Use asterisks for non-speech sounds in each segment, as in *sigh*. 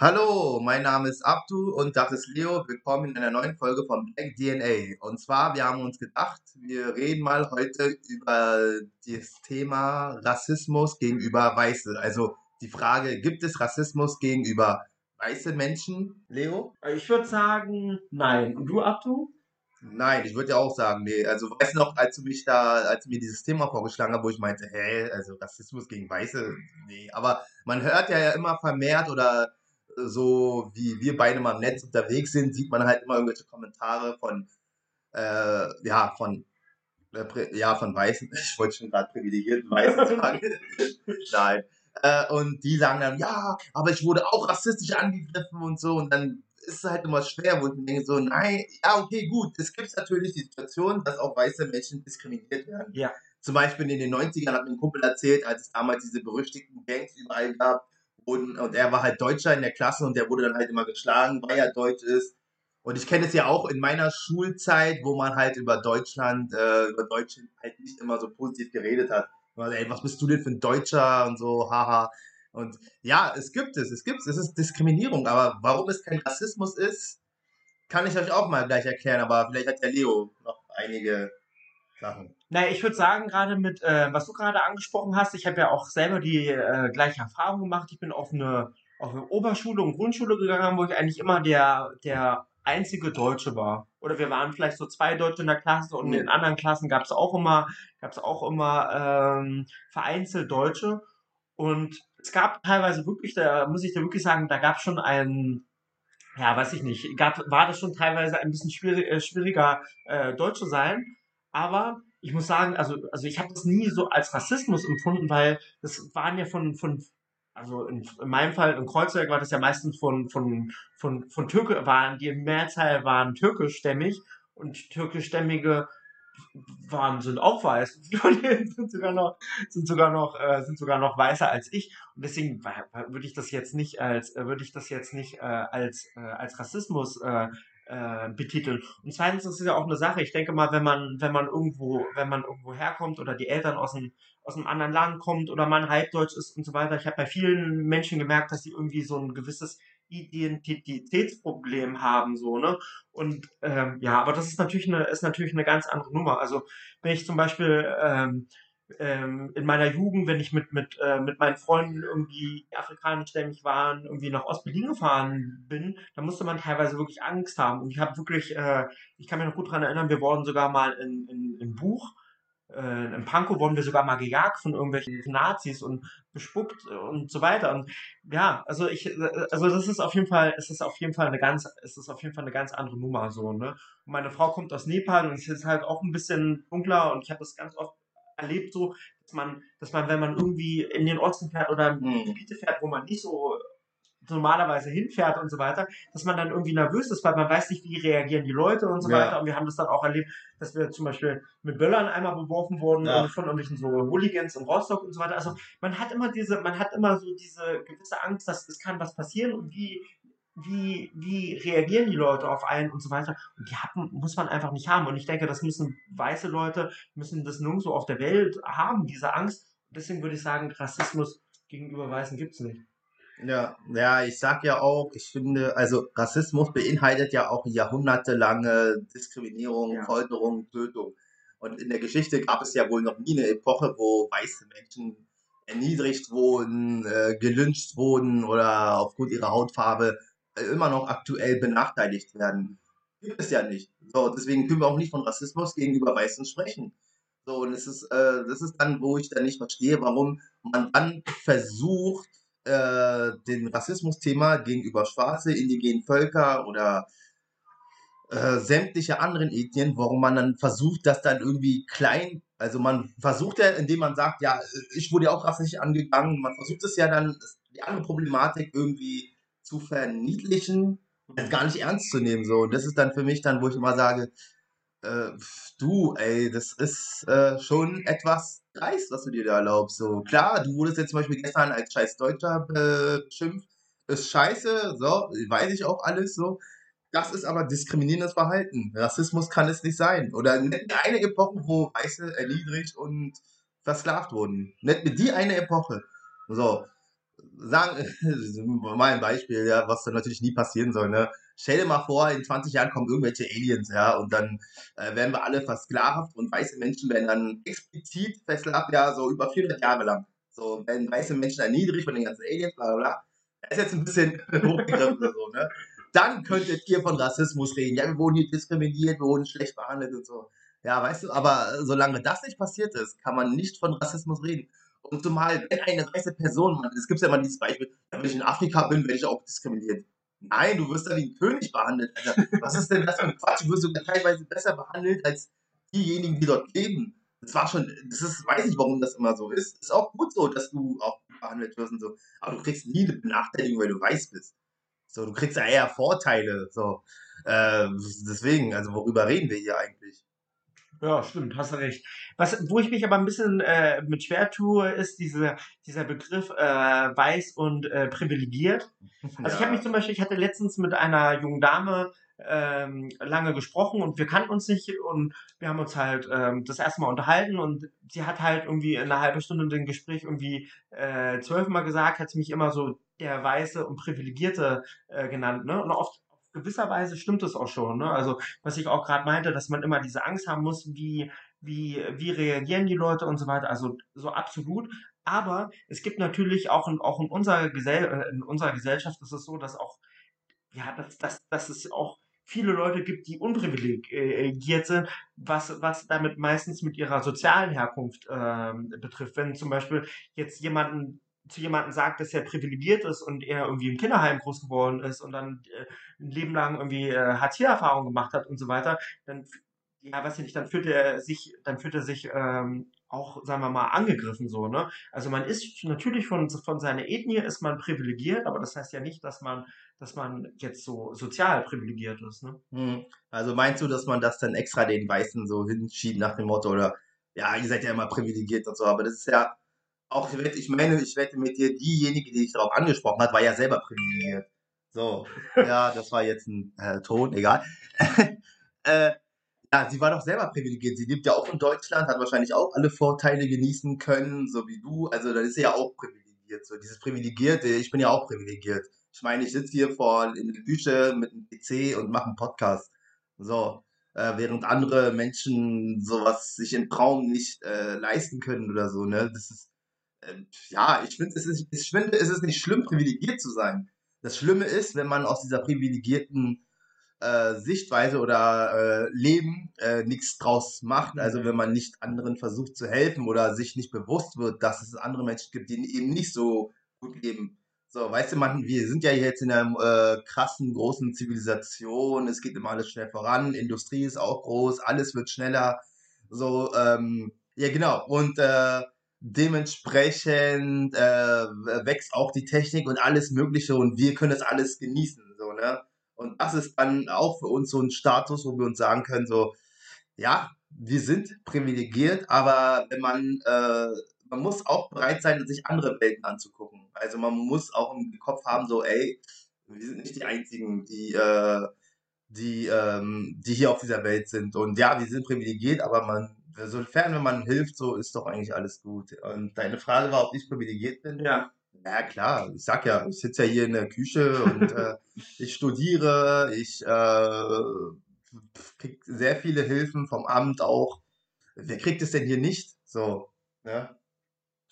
Hallo, mein Name ist Abdu und das ist Leo. Willkommen in einer neuen Folge von Black DNA. Und zwar, wir haben uns gedacht, wir reden mal heute über das Thema Rassismus gegenüber Weiße. Also die Frage, gibt es Rassismus gegenüber weißen Menschen, Leo? Ich würde sagen, nein. Und du, Abdu? Nein, ich würde ja auch sagen, nee. Also weißt du noch, als du mich da, als du mir dieses Thema vorgeschlagen hast, wo ich meinte, hä, also Rassismus gegen Weiße, nee. Aber man hört ja, ja immer vermehrt oder so wie wir beide mal im Netz unterwegs sind, sieht man halt immer irgendwelche Kommentare von, äh, ja, von, äh, ja, von Weißen, *laughs* ich wollte schon gerade privilegierten Weißen *laughs* sagen, nein, äh, und die sagen dann, ja, aber ich wurde auch rassistisch angegriffen und so, und dann ist es halt immer schwer, wo ich denke so, nein, ja, okay, gut, es gibt natürlich die Situation, dass auch weiße Menschen diskriminiert werden. Ja. Zum Beispiel in den 90ern hat mir ein Kumpel erzählt, als es damals diese berüchtigten Gangs überall gab, und, und er war halt Deutscher in der Klasse und der wurde dann halt immer geschlagen, weil er Deutsch ist. Und ich kenne es ja auch in meiner Schulzeit, wo man halt über Deutschland, äh, über Deutsche halt nicht immer so positiv geredet hat. Also, ey, was bist du denn für ein Deutscher und so, haha. Und ja, es gibt es, es gibt es, es ist Diskriminierung, aber warum es kein Rassismus ist, kann ich euch auch mal gleich erklären, aber vielleicht hat der Leo noch einige Sachen. Naja, ich würde sagen, gerade mit, äh, was du gerade angesprochen hast, ich habe ja auch selber die äh, gleiche Erfahrung gemacht. Ich bin auf eine, auf eine Oberschule und Grundschule gegangen, wo ich eigentlich immer der, der einzige Deutsche war. Oder wir waren vielleicht so zwei Deutsche in der Klasse und in anderen Klassen gab es auch immer, gab es auch immer ähm, vereinzelt Deutsche. Und es gab teilweise wirklich, da muss ich dir wirklich sagen, da gab es schon einen, ja, weiß ich nicht, gab, war das schon teilweise ein bisschen schwierig, äh, schwieriger, äh, Deutsch zu sein. Aber ich muss sagen, also, also ich habe das nie so als Rassismus empfunden, weil das waren ja von, von also in, in meinem Fall in Kreuzberg war das ja meistens von, von, von, von Türke, waren, die Mehrzahl waren türkischstämmig und türkischstämmige waren, sind auch weiß, *laughs* sind sogar noch, sind sogar noch, äh, sind sogar noch weißer als ich. Und deswegen würde ich das jetzt nicht als, äh, würde ich das jetzt nicht äh, als, äh, als Rassismus äh, äh, betiteln. Und zweitens ist es ja auch eine Sache. Ich denke mal, wenn man, wenn man irgendwo, wenn man irgendwo herkommt oder die Eltern aus einem, aus einem anderen Land kommt oder man halbdeutsch ist und so weiter. Ich habe bei vielen Menschen gemerkt, dass sie irgendwie so ein gewisses Identitätsproblem haben, so, ne? Und ähm, ja, aber das ist natürlich eine, ist natürlich eine ganz andere Nummer. Also wenn ich zum Beispiel ähm, ähm, in meiner Jugend, wenn ich mit, mit, äh, mit meinen Freunden irgendwie afrikanischstämmig waren, irgendwie nach Ostberlin gefahren bin, da musste man teilweise wirklich Angst haben. Und ich habe wirklich, äh, ich kann mich noch gut dran erinnern, wir wurden sogar mal in, in, in Buch, äh, in Pankow wurden wir sogar mal gejagt von irgendwelchen Nazis und bespuckt und so weiter. Und ja, also ich, also das ist auf jeden Fall, es ist auf jeden Fall eine ganz, es ist auf jeden Fall eine ganz andere Nummer so, ne? Und meine Frau kommt aus Nepal und es ist halt auch ein bisschen dunkler und ich habe das ganz oft erlebt so, dass man, dass man, wenn man irgendwie in den Osten fährt oder in mhm. Gebiete fährt, wo man nicht so normalerweise hinfährt und so weiter, dass man dann irgendwie nervös ist, weil man weiß nicht, wie reagieren die Leute und so ja. weiter. Und wir haben das dann auch erlebt, dass wir zum Beispiel mit Böllern einmal beworfen wurden ja. von irgendwelchen so Hooligans in Rostock und so weiter. Also man hat immer diese, man hat immer so diese gewisse Angst, dass es kann was passieren und wie wie, wie reagieren die Leute auf einen und so weiter. Und die haben, muss man einfach nicht haben. Und ich denke, das müssen weiße Leute, müssen das nirgendwo auf der Welt haben, diese Angst. Deswegen würde ich sagen, Rassismus gegenüber Weißen gibt es nicht. Ja, ja, ich sag ja auch, ich finde, also Rassismus beinhaltet ja auch jahrhundertelange Diskriminierung, ja. Folterung, Tötung. Und in der Geschichte gab es ja wohl noch nie eine Epoche, wo weiße Menschen erniedrigt wurden, äh, gelyncht wurden oder aufgrund ihrer Hautfarbe immer noch aktuell benachteiligt werden. Gibt es ja nicht. So, deswegen können wir auch nicht von Rassismus gegenüber Weißen sprechen. So, und es ist, äh, das ist dann, wo ich dann nicht verstehe, warum man dann versucht, äh, den Rassismus-Thema gegenüber Schwarze, indigenen Völker oder äh, sämtliche anderen Ethnien, warum man dann versucht, das dann irgendwie klein, also man versucht ja, indem man sagt, ja, ich wurde ja auch rassistisch angegangen, man versucht es ja dann, die andere Problematik irgendwie verniedlichen und gar nicht ernst zu nehmen. So. Und das ist dann für mich dann, wo ich immer sage, Äh, du, ey, das ist äh, schon etwas dreist, was du dir da erlaubst. So, klar, du wurdest jetzt zum Beispiel gestern als scheiß Deutscher beschimpft. Ist scheiße, so, weiß ich auch alles so. Das ist aber diskriminierendes Verhalten. Rassismus kann es nicht sein. Oder eine Epoche, wo Weiße erniedrigt und versklavt wurden. Nicht mit die eine Epoche. So, sagen, *laughs* mal ein Beispiel, ja, was dann natürlich nie passieren soll, ne? Stell dir mal vor, in 20 Jahren kommen irgendwelche Aliens, ja, und dann äh, werden wir alle versklavt und weiße Menschen werden dann explizit versklavt, ja, so über 400 Jahre lang. So, werden weiße Menschen erniedrigt von den ganzen Aliens, bla bla bla. Das ist jetzt ein bisschen *laughs* hochgegriffen oder so, ne? Dann könntet ihr von Rassismus reden. Ja, wir wurden hier diskriminiert, wir wurden schlecht behandelt und so. Ja, weißt du, aber solange das nicht passiert ist, kann man nicht von Rassismus reden. Und zumal, wenn eine weiße Person, es gibt ja immer dieses Beispiel, wenn ich in Afrika bin, werde ich auch diskriminiert. Nein, du wirst da wie ein König behandelt. Alter. Was ist denn das für ein Quatsch? Du wirst sogar teilweise besser behandelt als diejenigen, die dort leben. Das war schon, das ist, weiß ich, warum das immer so ist. Ist auch gut so, dass du auch behandelt wirst und so. Aber du kriegst nie eine Benachteiligung, weil du weiß bist. So, du kriegst ja eher Vorteile. So, äh, deswegen, also worüber reden wir hier eigentlich? Ja, stimmt, hast du recht. Was, wo ich mich aber ein bisschen äh, mit schwer tue, ist diese, dieser Begriff äh, weiß und äh, privilegiert. *laughs* Also ich habe mich zum Beispiel, ich hatte letztens mit einer jungen Dame ähm, lange gesprochen und wir kannten uns nicht und wir haben uns halt ähm, das erste Mal unterhalten und sie hat halt irgendwie in einer halben Stunde den Gespräch irgendwie äh, zwölfmal gesagt, hat sie mich immer so der Weiße und Privilegierte äh, genannt, ne? Und oft gewisser Weise stimmt es auch schon. Ne? Also was ich auch gerade meinte, dass man immer diese Angst haben muss, wie, wie, wie reagieren die Leute und so weiter. Also so absolut. Aber es gibt natürlich auch in, auch in, unserer, Gesell äh, in unserer Gesellschaft ist es so, dass auch, ja, dass, dass, dass es auch viele Leute gibt, die unprivilegiert sind, was, was damit meistens mit ihrer sozialen Herkunft äh, betrifft. Wenn zum Beispiel jetzt jemanden zu jemandem sagt, dass er privilegiert ist und er irgendwie im Kinderheim groß geworden ist und dann äh, ein Leben lang irgendwie äh, Hartz-IV-Erfahrung gemacht hat und so weiter, dann, ja, weiß ich nicht, dann fühlt er sich, dann fühlt er sich ähm, auch, sagen wir mal, angegriffen so, ne? Also man ist natürlich von, von seiner Ethnie ist man privilegiert, aber das heißt ja nicht, dass man, dass man jetzt so sozial privilegiert ist, ne? Hm. Also meinst du, dass man das dann extra den Weißen so hinschiebt nach dem Motto, oder ja, ihr seid ja immer privilegiert und so, aber das ist ja auch, ich meine, ich wette mit dir, diejenige, die dich darauf angesprochen hat, war ja selber privilegiert. So, *laughs* ja, das war jetzt ein äh, Ton, egal. *laughs* äh, ja, sie war doch selber privilegiert. Sie lebt ja auch in Deutschland, hat wahrscheinlich auch alle Vorteile genießen können, so wie du. Also, dann ist sie ja auch privilegiert. So, dieses Privilegierte, ich bin ja auch privilegiert. Ich meine, ich sitze hier vor in der Küche mit einem PC und mache einen Podcast. So, äh, während andere Menschen sowas sich im Traum nicht äh, leisten können oder so, ne? Das ist, ja, ich finde, es ist, ich finde, es ist nicht schlimm, privilegiert zu sein. Das Schlimme ist, wenn man aus dieser privilegierten äh, Sichtweise oder äh, Leben äh, nichts draus macht. Mhm. Also wenn man nicht anderen versucht zu helfen oder sich nicht bewusst wird, dass es andere Menschen gibt, die eben nicht so gut leben. So, weißt du, man, wir sind ja jetzt in einer äh, krassen, großen Zivilisation, es geht immer alles schnell voran, Industrie ist auch groß, alles wird schneller. So, ähm, ja genau. Und äh, dementsprechend äh, wächst auch die Technik und alles Mögliche und wir können das alles genießen. So, ne? Und das ist dann auch für uns so ein Status, wo wir uns sagen können, so, ja, wir sind privilegiert, aber wenn man, äh, man muss auch bereit sein, sich andere Welten anzugucken. Also man muss auch im Kopf haben, so, ey, wir sind nicht die Einzigen, die, äh, die, ähm, die hier auf dieser Welt sind. Und ja, wir sind privilegiert, aber man sofern wenn man hilft, so ist doch eigentlich alles gut. Und deine Frage war, ob ich privilegiert bin. Ja. Ja, klar. Ich sag ja, ich sitze ja hier in der Küche und äh, *laughs* ich studiere, ich äh, krieg sehr viele Hilfen vom Amt auch. Wer kriegt es denn hier nicht? So, ja.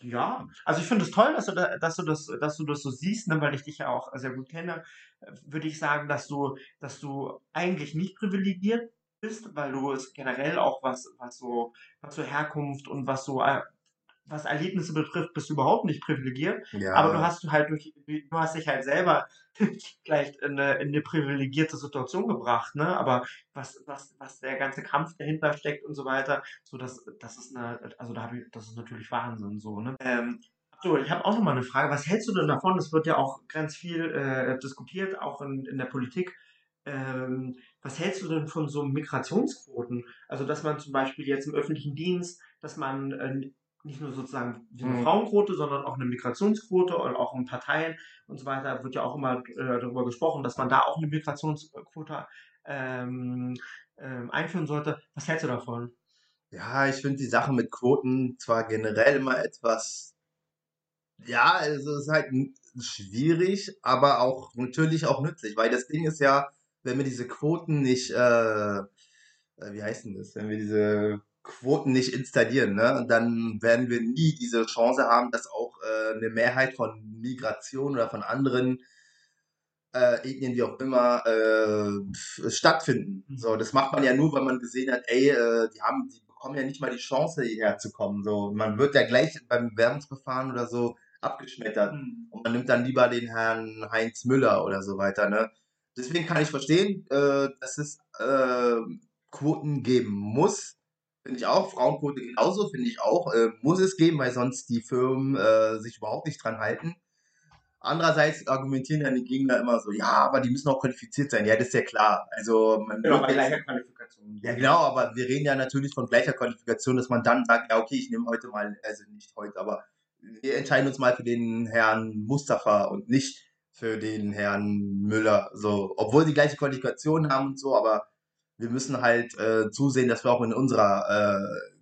Ja, also ich finde es toll, dass du, da, dass, du das, dass du das so siehst, ne, weil ich dich ja auch sehr gut kenne, würde ich sagen, dass du, dass du eigentlich nicht privilegiert bist, weil du es generell auch was, was so, was so Herkunft und was so, äh, was Erlebnisse betrifft, bist du überhaupt nicht privilegiert. Ja. Aber du hast halt durch, du hast dich halt selber *laughs* vielleicht in eine, in eine privilegierte Situation gebracht, ne? Aber was, was, was der ganze Kampf dahinter steckt und so weiter, so das, das ist eine, also da habe ich, das ist natürlich Wahnsinn, so, ne? Ähm, so, ich habe auch noch mal eine Frage. Was hältst du denn davon? Es wird ja auch ganz viel äh, diskutiert, auch in, in der Politik, ähm, was hältst du denn von so Migrationsquoten? Also, dass man zum Beispiel jetzt im öffentlichen Dienst, dass man äh, nicht nur sozusagen eine mhm. Frauenquote, sondern auch eine Migrationsquote und auch in Parteien und so weiter wird ja auch immer äh, darüber gesprochen, dass man da auch eine Migrationsquote ähm, ähm, einführen sollte. Was hältst du davon? Ja, ich finde die Sache mit Quoten zwar generell immer etwas, ja, also es ist halt schwierig, aber auch natürlich auch nützlich, weil das Ding ist ja, wenn wir diese Quoten nicht, äh, äh wie heißt denn das, wenn wir diese Quoten nicht installieren, ne, dann werden wir nie diese Chance haben, dass auch äh, eine Mehrheit von Migration oder von anderen äh, Ethnien, wie auch immer, äh, stattfinden. Mhm. So, das macht man ja nur, weil man gesehen hat, ey, äh, die haben, die bekommen ja nicht mal die Chance, hierher zu kommen. So, man wird ja gleich beim Bewerbungsverfahren oder so abgeschmettert. Mhm. Und man nimmt dann lieber den Herrn Heinz Müller oder so weiter, ne? Deswegen kann ich verstehen, äh, dass es äh, Quoten geben muss. Finde ich auch. Frauenquote genauso, finde ich auch. Äh, muss es geben, weil sonst die Firmen äh, sich überhaupt nicht dran halten. Andererseits argumentieren dann die Gegner immer so, ja, aber die müssen auch qualifiziert sein. Ja, das ist ja klar. Also man genau, bei gleicher Qualifikation. Ja, genau, aber wir reden ja natürlich von gleicher Qualifikation, dass man dann sagt, ja, okay, ich nehme heute mal, also nicht heute, aber wir entscheiden uns mal für den Herrn Mustafa und nicht für den Herrn Müller. So, obwohl die gleiche Qualifikation haben und so, aber wir müssen halt äh, zusehen, dass wir auch in unserer äh,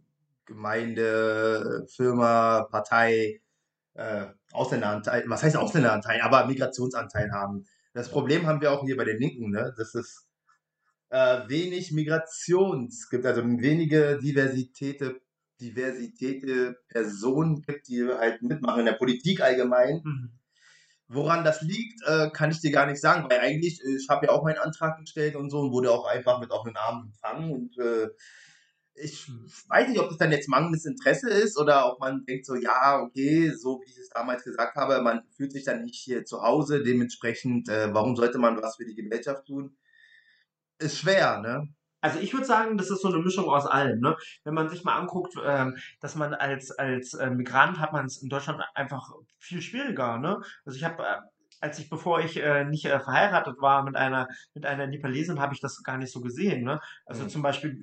Gemeinde, Firma, Partei äh, Ausländeranteil, was heißt Ausländeranteil, aber Migrationsanteil haben. Das Problem haben wir auch hier bei den Linken, ne? dass es äh, wenig Migrations gibt, also wenige Diversität, Diversität Personen gibt, die halt mitmachen in der Politik allgemein. Mhm. Woran das liegt, äh, kann ich dir gar nicht sagen, weil eigentlich, äh, ich habe ja auch meinen Antrag gestellt und so und wurde auch einfach mit offenen Armen empfangen und äh, ich weiß nicht, ob das dann jetzt mangelndes Interesse ist oder ob man denkt so, ja, okay, so wie ich es damals gesagt habe, man fühlt sich dann nicht hier zu Hause, dementsprechend, äh, warum sollte man was für die Gesellschaft tun? Ist schwer, ne? Also ich würde sagen, das ist so eine Mischung aus allem. Ne? Wenn man sich mal anguckt, ähm, dass man als, als äh, Migrant hat man es in Deutschland einfach viel schwieriger. Ne? Also ich habe äh, als ich, bevor ich äh, nicht äh, verheiratet war mit einer, mit einer Nepalesin, habe ich das gar nicht so gesehen. Ne? Also mhm. zum Beispiel,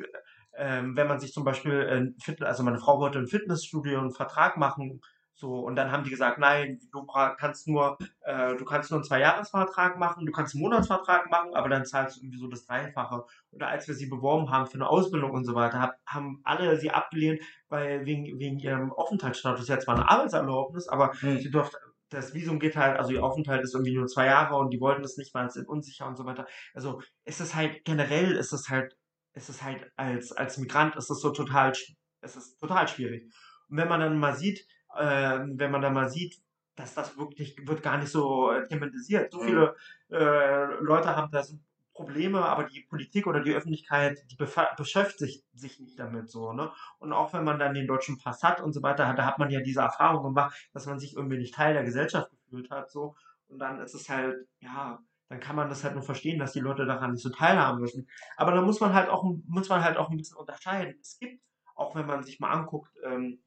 ähm, wenn man sich zum Beispiel, äh, also meine Frau wollte im Fitnessstudio einen Vertrag machen, so, und dann haben die gesagt, nein, du kannst nur, äh, du kannst nur einen Zweijahresvertrag machen, du kannst einen Monatsvertrag machen, aber dann zahlst du irgendwie so das Dreifache. Oder als wir sie beworben haben für eine Ausbildung und so weiter, hab, haben alle sie abgelehnt, weil wegen, wegen ihrem Aufenthaltsstatus, ja zwar eine Arbeitserlaubnis, aber mhm. sie durfte, das Visum geht halt, also ihr Aufenthalt ist irgendwie nur zwei Jahre und die wollten das nicht, weil es sind unsicher und so weiter. Also ist es halt, generell ist es halt ist es halt als, als Migrant ist es so total, es ist total schwierig. Und wenn man dann mal sieht, äh, wenn man dann mal sieht, dass das wirklich wird gar nicht so äh, thematisiert. So mhm. viele äh, Leute haben da so Probleme, aber die Politik oder die Öffentlichkeit, die beschäftigt sich, sich nicht damit so, ne? Und auch wenn man dann den deutschen Pass hat und so weiter, da hat man ja diese Erfahrung gemacht, dass man sich irgendwie nicht Teil der Gesellschaft gefühlt hat, so. Und dann ist es halt, ja, dann kann man das halt nur verstehen, dass die Leute daran nicht so teilhaben müssen. Aber da muss man halt auch, muss man halt auch ein bisschen unterscheiden. Es gibt, auch wenn man sich mal anguckt, ähm,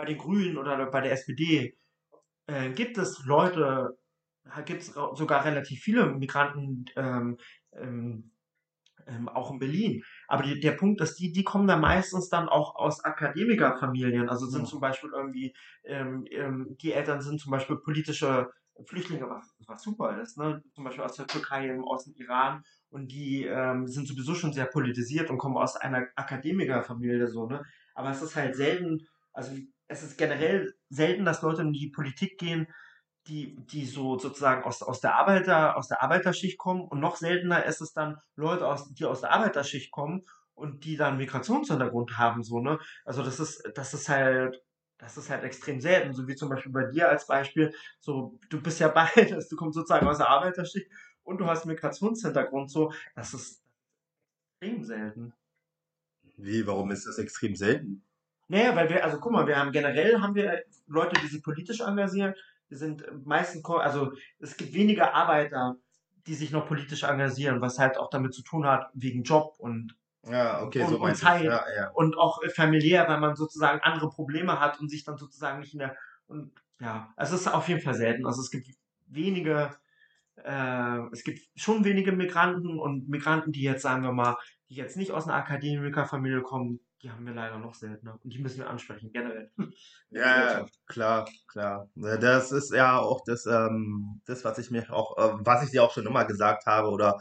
bei den Grünen oder bei der SPD, äh, gibt es Leute, gibt es sogar relativ viele Migranten, ähm, ähm, ähm, auch in Berlin. Aber die, der Punkt ist, die, die kommen dann meistens dann auch aus Akademikerfamilien. Also sind ja. zum Beispiel irgendwie, ähm, ähm, die Eltern sind zum Beispiel politische Flüchtlinge, was, was super ist, ne? zum Beispiel aus der Türkei, aus dem Iran und die ähm, sind sowieso schon sehr politisiert und kommen aus einer Akademikerfamilie so, ne? Aber es ist halt selten, also es ist generell selten, dass Leute in die Politik gehen, die, die so sozusagen aus, aus der Arbeiter, aus der Arbeiterschicht kommen und noch seltener ist es dann Leute aus, die aus der Arbeiterschicht kommen und die dann Migrationshintergrund haben, so, ne? Also das ist, das ist halt das ist halt extrem selten, so wie zum Beispiel bei dir als Beispiel, so, du bist ja *laughs* beides, du kommst sozusagen aus der Arbeiterschicht und du hast Migrationshintergrund, so, das ist extrem selten. Wie, warum ist das extrem selten? Naja, weil wir, also guck mal, wir haben generell haben wir Leute, die sich politisch engagieren, wir sind meistens, also es gibt weniger Arbeiter, die sich noch politisch engagieren, was halt auch damit zu tun hat, wegen Job und ja, okay, und, so und Zeit ja, ja. und auch familiär, weil man sozusagen andere Probleme hat und sich dann sozusagen nicht in der und ja, es ist auf jeden Fall selten. Also es gibt wenige äh, es gibt schon wenige Migranten und Migranten, die jetzt, sagen wir mal, die jetzt nicht aus einer Akademikerfamilie kommen, die haben wir leider noch seltener. Und die müssen wir ansprechen, generell. *laughs* Ja, klar, klar. Das ist ja auch das, ähm, das was ich mir auch, äh, was ich dir auch schon immer gesagt habe oder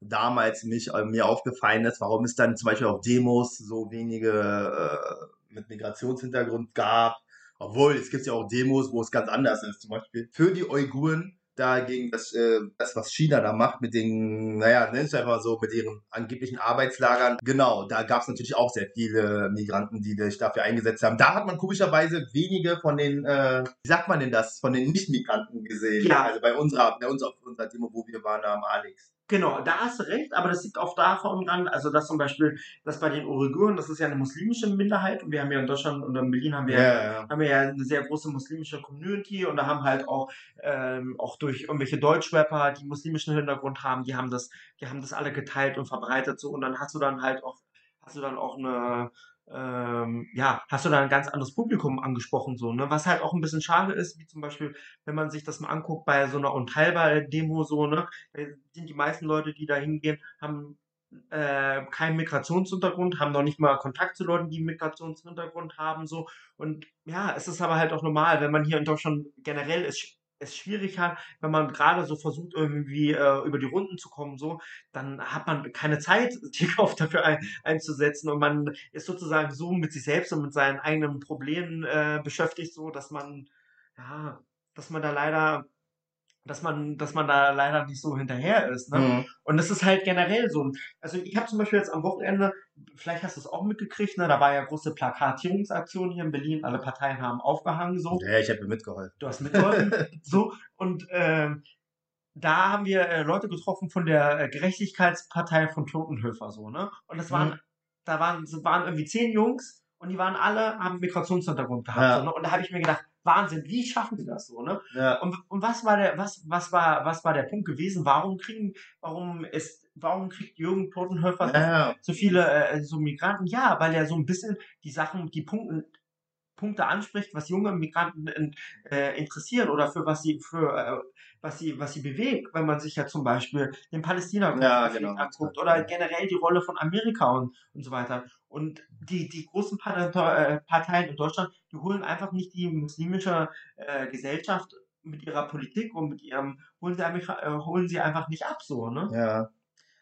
damals mich, äh, mir aufgefallen ist, warum es dann zum Beispiel auf Demos so wenige äh, mit Migrationshintergrund gab. Obwohl, es gibt ja auch Demos, wo es ganz anders ist. Zum Beispiel für die Uiguren dagegen das, äh, das, was China da macht mit den, naja, nenn es einfach so, mit ihren angeblichen Arbeitslagern. Genau, da gab es natürlich auch sehr viele Migranten, die sich dafür eingesetzt haben. Da hat man komischerweise wenige von den, äh, wie sagt man denn das, von den Nicht-Migranten gesehen. Ja. Also bei unserer, bei uns auf unserer Demo, wo wir waren, am Alex. Genau, da hast du recht, aber das liegt auch davon dran, also dass zum Beispiel, dass bei den Uiguren, das ist ja eine muslimische Minderheit und wir haben ja in Deutschland und in Berlin haben wir, ja, ja. Haben wir ja eine sehr große muslimische Community und da haben halt auch, ähm, auch durch irgendwelche Deutschrapper, die muslimischen Hintergrund haben, die haben das, die haben das alle geteilt und verbreitet so und dann hast du dann halt auch, hast du dann auch eine, ähm, ja, hast du da ein ganz anderes Publikum angesprochen, so, ne? Was halt auch ein bisschen schade ist, wie zum Beispiel, wenn man sich das mal anguckt bei so einer Unteilbar-Demo, so, ne? Da sind die meisten Leute, die da hingehen, haben äh, keinen Migrationshintergrund, haben noch nicht mal Kontakt zu Leuten, die einen Migrationshintergrund haben, so. Und ja, es ist aber halt auch normal, wenn man hier in Deutschland generell ist, es schwierig hat, wenn man gerade so versucht, irgendwie äh, über die Runden zu kommen, so, dann hat man keine Zeit, *laughs* die Kauf dafür ein, einzusetzen und man ist sozusagen so mit sich selbst und mit seinen eigenen Problemen äh, beschäftigt, so, dass man, ja, dass man da leider dass man, dass man da leider nicht so hinterher ist. Ne? Mhm. Und das ist halt generell so. Also ich habe zum Beispiel jetzt am Wochenende, vielleicht hast du es auch mitgekriegt, ne, da war ja große Plakatierungsaktion hier in Berlin, alle Parteien haben aufgehangen so. Ja, ich habe mitgeholfen. Du hast mitgeholfen. *laughs* so. Und ähm, da haben wir äh, Leute getroffen von der äh, Gerechtigkeitspartei von Totenhöfer so, ne? Und das waren, mhm. da waren, waren irgendwie zehn Jungs und die waren alle, haben Migrationshintergrund gehabt. Ja. So, ne? Und da habe ich mir gedacht, Wahnsinn, wie schaffen sie das so, ne? Ja. Und, und was war der, was, was war, was war der Punkt gewesen? Warum kriegen, warum ist, warum kriegt Jürgen Totenhöfer ja. so viele äh, so Migranten? Ja, weil er so ein bisschen die Sachen, die Punkte, Punkte anspricht, was junge Migranten in, äh, interessieren oder für was sie für äh, was sie was sie bewegt, wenn man sich ja zum Beispiel den Palästina ja, genau. anguckt oder generell die Rolle von Amerika und, und so weiter. Und die die großen äh, Parteien in Deutschland, die holen einfach nicht die muslimische äh, Gesellschaft mit ihrer Politik und mit ihrem holen sie, einfach, äh, holen sie einfach nicht ab so, ne? Ja.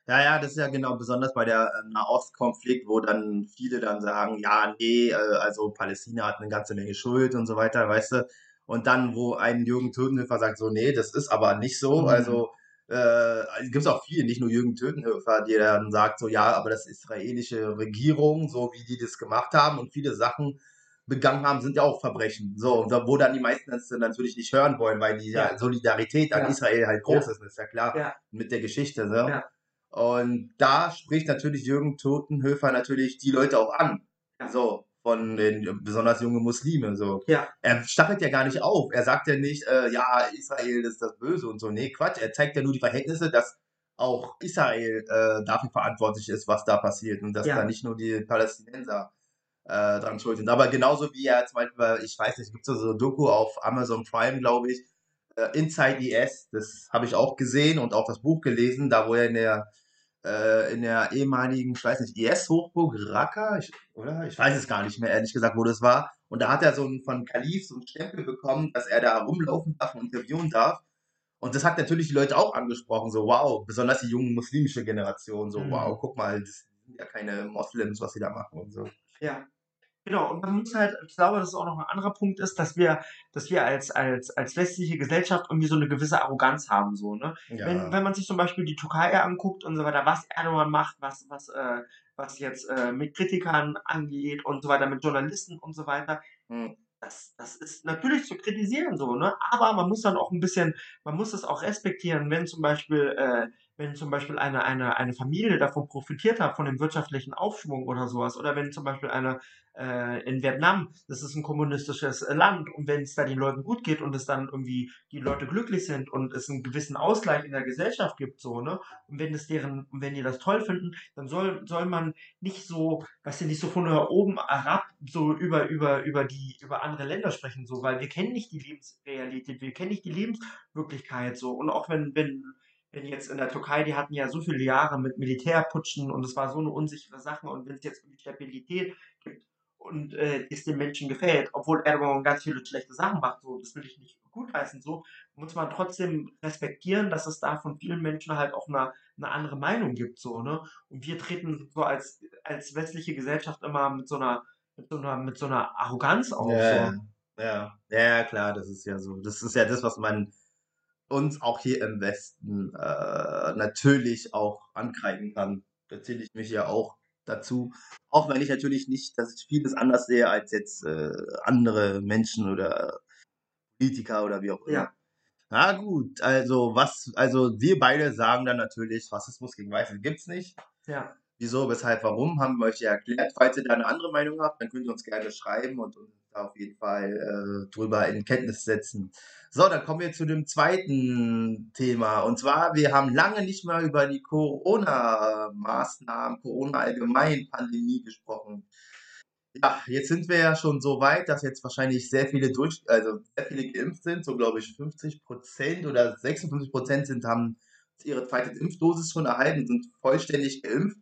Ja, ja, das ist ja genau besonders bei der äh, Nahostkonflikt, wo dann viele dann sagen, ja, nee, äh, also Palästina hat eine ganze Menge Schuld und so weiter, weißt du. Und dann, wo ein Jürgen Tötenhöfer sagt, so, nee, das ist aber nicht so. Mhm. Also äh, gibt es auch viele, nicht nur Jürgen Tötenhöfer, die dann sagt, so, ja, aber das israelische Regierung, so wie die das gemacht haben und viele Sachen begangen haben, sind ja auch Verbrechen. So, und wo dann die meisten das natürlich nicht hören wollen, weil die ja. Solidarität an ja. Israel halt groß ja. ist, ist ja klar, mit der Geschichte. So. Und da spricht natürlich Jürgen Totenhöfer natürlich die Leute auch an. So, von den besonders junge Muslime. So. Ja. Er stachelt ja gar nicht auf. Er sagt ja nicht, äh, ja, Israel ist das Böse und so. Nee, Quatsch. Er zeigt ja nur die Verhältnisse, dass auch Israel äh, dafür verantwortlich ist, was da passiert und dass ja. da nicht nur die Palästinenser äh, dran schuld sind. Aber genauso wie er zum Beispiel, ich weiß nicht, gibt es so ein Doku auf Amazon Prime, glaube ich, äh, Inside IS, das habe ich auch gesehen und auch das Buch gelesen, da wo er in der äh, in der ehemaligen, ich weiß nicht, IS-Hochburg Raqqa, ich, oder? Ich weiß es gar nicht mehr, ehrlich gesagt, wo das war. Und da hat er so einen, von Kalif so einen Stempel bekommen, dass er da rumlaufen darf und interviewen darf. Und das hat natürlich die Leute auch angesprochen, so wow, besonders die jungen muslimische Generation, so mhm. wow, guck mal, das sind ja keine Moslems, was sie da machen und so. Ja, Genau, und man muss halt, ich glaube, dass es auch noch ein anderer Punkt ist, dass wir, dass wir als, als, als westliche Gesellschaft irgendwie so eine gewisse Arroganz haben, so, ne? Ja. Wenn, wenn man sich zum Beispiel die Türkei anguckt und so weiter, was Erdogan macht, was, was, äh, was jetzt äh, mit Kritikern angeht und so weiter, mit Journalisten und so weiter, hm. das, das ist natürlich zu kritisieren, so, ne? Aber man muss dann auch ein bisschen, man muss es auch respektieren, wenn zum Beispiel, äh, wenn zum Beispiel eine, eine, eine Familie davon profitiert hat, von dem wirtschaftlichen Aufschwung oder sowas, oder wenn zum Beispiel eine äh, in Vietnam, das ist ein kommunistisches Land, und wenn es da den Leuten gut geht und es dann irgendwie die Leute glücklich sind und es einen gewissen Ausgleich in der Gesellschaft gibt, so, ne, und wenn es deren, wenn die das toll finden, dann soll, soll man nicht so, was du, nicht so von oben herab, so über, über, über die, über andere Länder sprechen, so, weil wir kennen nicht die Lebensrealität, wir kennen nicht die Lebenswirklichkeit, so, und auch wenn, wenn, wenn jetzt in der Türkei, die hatten ja so viele Jahre mit Militärputschen und es war so eine unsichere Sache und wenn es jetzt irgendwie Stabilität gibt und äh, es den Menschen gefällt, obwohl Erdogan ganz viele schlechte Sachen macht, so, das will ich nicht gutheißen, so, muss man trotzdem respektieren, dass es da von vielen Menschen halt auch eine, eine andere Meinung gibt, so, ne, und wir treten so als, als westliche Gesellschaft immer mit so einer, mit so einer, mit so einer Arroganz auf, Ja, so. ja, ja, klar, das ist ja so. Das ist ja das, was man uns auch hier im Westen äh, natürlich auch ankreiden kann. Da zähle ich mich ja auch dazu. Auch wenn ich natürlich nicht, dass ich vieles anders sehe als jetzt äh, andere Menschen oder Politiker oder wie auch immer. Ja, Na gut, also was, also wir beide sagen dann natürlich, Rassismus gegen Weiße gibt's nicht. ja, Wieso, weshalb, warum, haben wir euch ja erklärt. Falls ihr da eine andere Meinung habt, dann könnt ihr uns gerne schreiben und uns auf jeden Fall äh, drüber in Kenntnis setzen. So, dann kommen wir zu dem zweiten Thema. Und zwar, wir haben lange nicht mehr über die Corona-Maßnahmen, Corona-Allgemein-Pandemie gesprochen. Ja, jetzt sind wir ja schon so weit, dass jetzt wahrscheinlich sehr viele durch, also sehr viele geimpft sind, so glaube ich 50 Prozent oder 56 Prozent sind, haben ihre zweite Impfdosis schon erhalten, sind vollständig geimpft.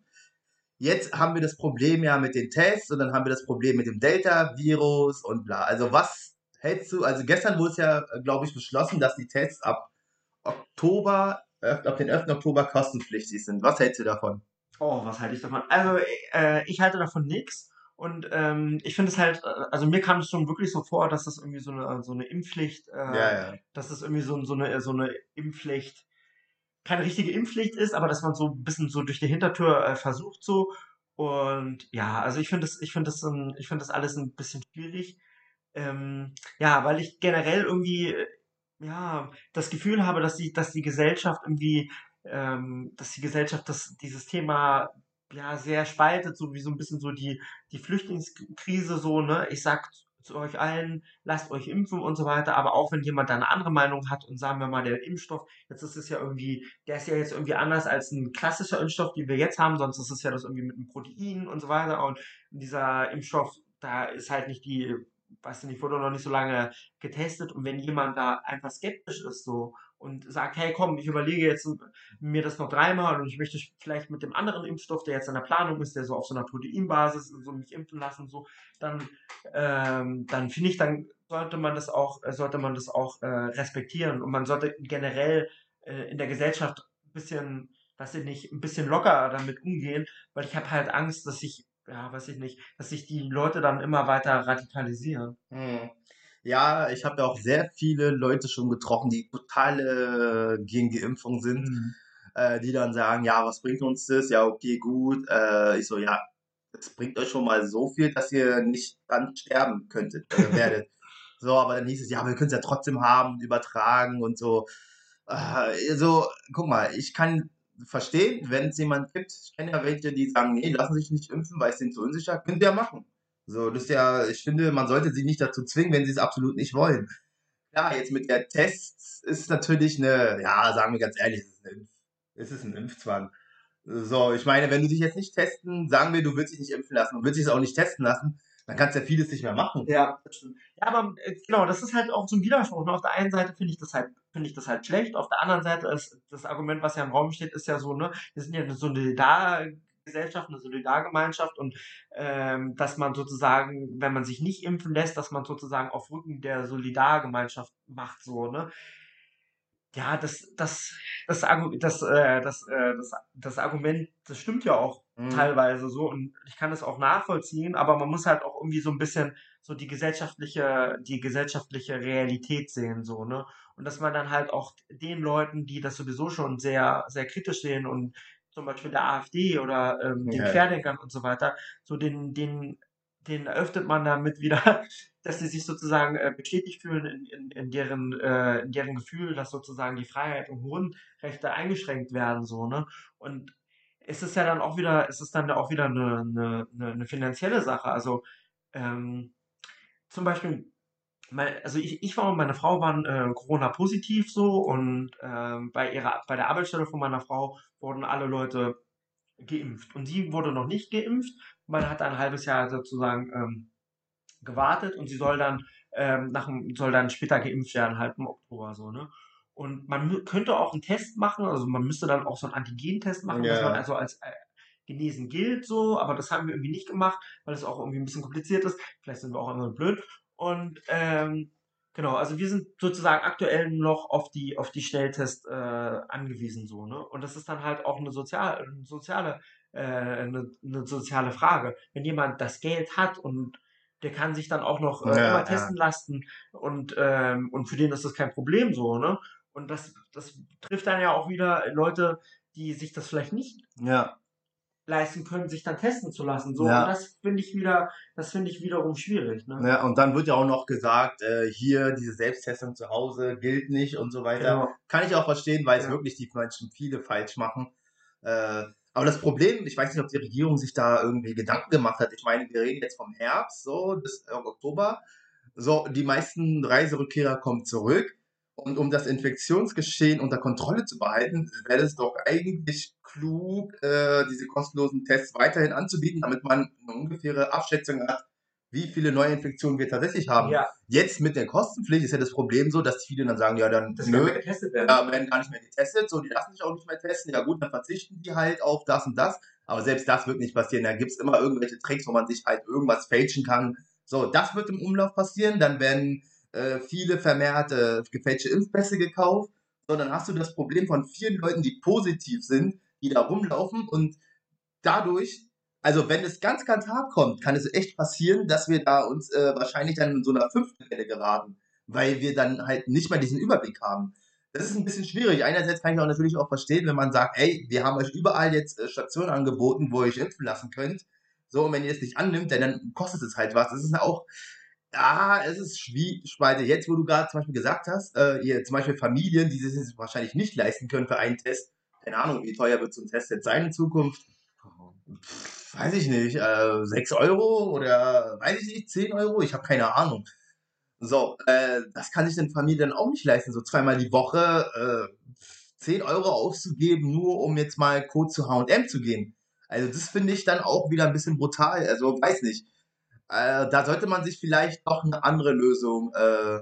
Jetzt haben wir das Problem ja mit den Tests und dann haben wir das Problem mit dem Delta-Virus und bla. Also was hältst du, also gestern wurde es ja, glaube ich, beschlossen, dass die Tests ab Oktober, äh, ab den 11. Oktober kostenpflichtig sind. Was hältst du davon? Oh, was halte ich davon? Also, äh, ich halte davon nichts. Und ähm, ich finde es halt, äh, also mir kam es schon wirklich so vor, dass das irgendwie so eine, so eine Impfpflicht, Ja, äh, ja. dass das irgendwie so, so, eine, so eine Impfpflicht, keine richtige Impfpflicht ist, aber dass man so ein bisschen so durch die Hintertür äh, versucht so. Und ja, also ich finde das, ich finde das, ich finde das alles ein bisschen schwierig. Ähm, ja, weil ich generell irgendwie, äh, ja, das Gefühl habe, dass die, dass die Gesellschaft irgendwie, ähm, dass die Gesellschaft das, dieses Thema ja sehr spaltet, so wie so ein bisschen so die, die Flüchtlingskrise so, ne? Ich sag zu euch allen, lasst euch impfen und so weiter, aber auch wenn jemand da eine andere Meinung hat und sagen wir mal, der Impfstoff, jetzt ist es ja irgendwie, der ist ja jetzt irgendwie anders als ein klassischer Impfstoff, den wir jetzt haben, sonst ist es ja das irgendwie mit einem Protein und so weiter. Und dieser Impfstoff, da ist halt nicht die, weiß nicht, wurde noch nicht so lange getestet. Und wenn jemand da einfach skeptisch ist so und sagt, hey komm, ich überlege jetzt mir das noch dreimal und ich möchte vielleicht mit dem anderen Impfstoff, der jetzt in der Planung ist, der so auf so einer Proteinbasis so mich impfen lassen, so, dann, ähm, dann finde ich, dann sollte man das auch, äh, sollte man das auch äh, respektieren und man sollte generell äh, in der Gesellschaft ein bisschen, weiß ich nicht, ein bisschen locker damit umgehen, weil ich habe halt Angst, dass sich, ja, weiß ich nicht, dass sich die Leute dann immer weiter radikalisieren. Hm. Ja, ich habe ja auch sehr viele Leute schon getroffen, die total äh, gegen die Impfung sind, Mhm. äh, die dann sagen, ja, was bringt uns das? Ja, okay, gut. Äh, ich so, ja, es bringt euch schon mal so viel, dass ihr nicht dann sterben könntet, *laughs* werdet. So, aber dann hieß es, ja, aber wir können es ja trotzdem haben, übertragen und so. Äh, also, guck mal, ich kann verstehen, wenn es jemand gibt, ich kenne ja welche, die sagen, nee, lassen sich nicht impfen, weil es denen zu unsicher, könnt ihr ja machen. So, das ist ja, ich finde, man sollte sie nicht dazu zwingen, wenn sie es absolut nicht wollen. Klar, jetzt mit der Tests ist natürlich eine, ja, sagen wir ganz ehrlich, es ist ein, es Impfzwang. So, ich meine, wenn du dich jetzt nicht testen, sagen wir, du willst dich nicht impfen lassen und willst dich auch nicht testen lassen, dann kannst du ja vieles nicht mehr machen. Ja, das stimmt. Ja, aber äh, genau, das ist halt auch so ein Widerspruch. ne? Auf der einen Seite finde ich das halt, finde ich das halt schlecht. Auf der anderen Seite ist das Argument, was ja im Raum steht, ist ja so, ne, wir sind ja eine Solidargesellschaft, eine Solidargemeinschaft und ähm, dass man sozusagen, wenn man sich nicht impfen lässt, dass man sozusagen auf Rücken der Solidargemeinschaft macht, so, ne? Ja, das, das, das, Argu- das, äh, das, äh, das, das Argument, das stimmt ja auch Mhm. teilweise so und ich kann das auch nachvollziehen, aber man muss halt auch irgendwie so ein bisschen so die gesellschaftliche, die gesellschaftliche Realität sehen, so, ne? Und dass man dann halt auch den Leuten, die das sowieso schon sehr, sehr kritisch sehen und zum Beispiel der AfD oder ähm, den Ja. Querdenkern und so weiter, so den, den den eröffnet man damit wieder, *laughs* dass sie sich sozusagen äh, bestätigt fühlen in, in, in, deren, äh, in deren Gefühl, dass sozusagen die Freiheit und Grundrechte eingeschränkt werden, so, ne? Und es ist ja dann auch wieder, es ist dann auch wieder eine, eine, eine, finanzielle Sache. Also ähm, zum Beispiel, also ich, ich war und meine Frau waren äh, Corona-positiv so und ähm, bei ihrer, bei der Arbeitsstelle von meiner Frau wurden alle Leute geimpft. Und sie wurde noch nicht geimpft. Man hat ein halbes Jahr sozusagen ähm, gewartet und sie soll dann ähm, nach soll dann später geimpft werden, halt im Oktober so, ne? Und man könnte auch einen Test machen, also man müsste dann auch so einen Antigen-Test machen, ja. dass man also als äh, genesen gilt, so, aber das haben wir irgendwie nicht gemacht, weil es auch irgendwie ein bisschen kompliziert ist. Vielleicht sind wir auch immer blöd. Und ähm, genau, also wir sind sozusagen aktuell noch auf die auf die Schnelltest äh, angewiesen, so, ne? Und das ist dann halt auch eine, sozial, eine soziale äh, eine, eine soziale Frage. Wenn jemand das Geld hat und der kann sich dann auch noch äh, ja, immer testen ja. lassen und, ähm, und für den ist das kein Problem so, ne? Und das, das trifft dann ja auch wieder Leute, die sich das vielleicht nicht ja. Leisten können, sich dann testen zu lassen. So, ja. und das finde ich wieder, das finde ich wiederum schwierig. Ne? Ja, und dann wird ja auch noch gesagt, äh, hier diese Selbsttestung zu Hause gilt nicht und so weiter. Genau. Kann ich auch verstehen, weil ja. es wirklich die Menschen viele falsch machen. Äh, aber das Problem, ich weiß nicht, ob die Regierung sich da irgendwie Gedanken gemacht hat. Ich meine, wir reden jetzt vom Herbst, so bis Oktober. So, die meisten Reiserückkehrer kommen zurück. Und um das Infektionsgeschehen unter Kontrolle zu behalten, wäre es doch eigentlich klug, äh, diese kostenlosen Tests weiterhin anzubieten, damit man eine ungefähre Abschätzung hat, wie viele Neuinfektionen wir tatsächlich haben. Ja. Jetzt mit der Kostenpflicht ist ja das Problem so, dass viele dann sagen, ja, dann das nö, getestet werden. Ja, werden gar nicht mehr getestet, so, die lassen sich auch nicht mehr testen. Ja gut, dann verzichten die halt auf das und das. Aber selbst das wird nicht passieren. Da gibt es immer irgendwelche Tricks, wo man sich halt irgendwas fälschen kann. So, das wird im Umlauf passieren. Dann werden äh, viele vermehrte gefälschte Impfpässe gekauft, sondern hast du das Problem von vielen Leuten, die positiv sind, die da rumlaufen und dadurch, also wenn es ganz, ganz hart kommt, kann es echt passieren, dass wir da uns äh, wahrscheinlich dann in so einer fünften Welle geraten, weil wir dann halt nicht mehr diesen Überblick haben. Das ist ein bisschen schwierig. Einerseits kann ich auch natürlich auch verstehen, wenn man sagt, ey, wir haben euch überall jetzt äh, Stationen angeboten, wo ihr euch impfen lassen könnt. So, und wenn ihr es nicht annimmt, dann kostet es halt was. Das ist auch, ja, es ist schwierig. Jetzt, wo du gerade zum Beispiel gesagt hast, äh, ihr zum Beispiel Familien, die sich wahrscheinlich nicht leisten können für einen Test. Keine Ahnung, wie teuer wird so ein Test jetzt sein in Zukunft? Pff, weiß ich nicht. Äh, 6 Euro oder weiß ich nicht, 10 Euro? Ich habe keine Ahnung. So, äh, das kann sich eine Familie dann auch nicht leisten, so zweimal die Woche äh, 10 Euro auszugeben, nur um jetzt mal kurz zu HM zu gehen. Also das finde ich dann auch wieder ein bisschen brutal. Also weiß nicht äh, da sollte man sich vielleicht doch eine andere Lösung, äh,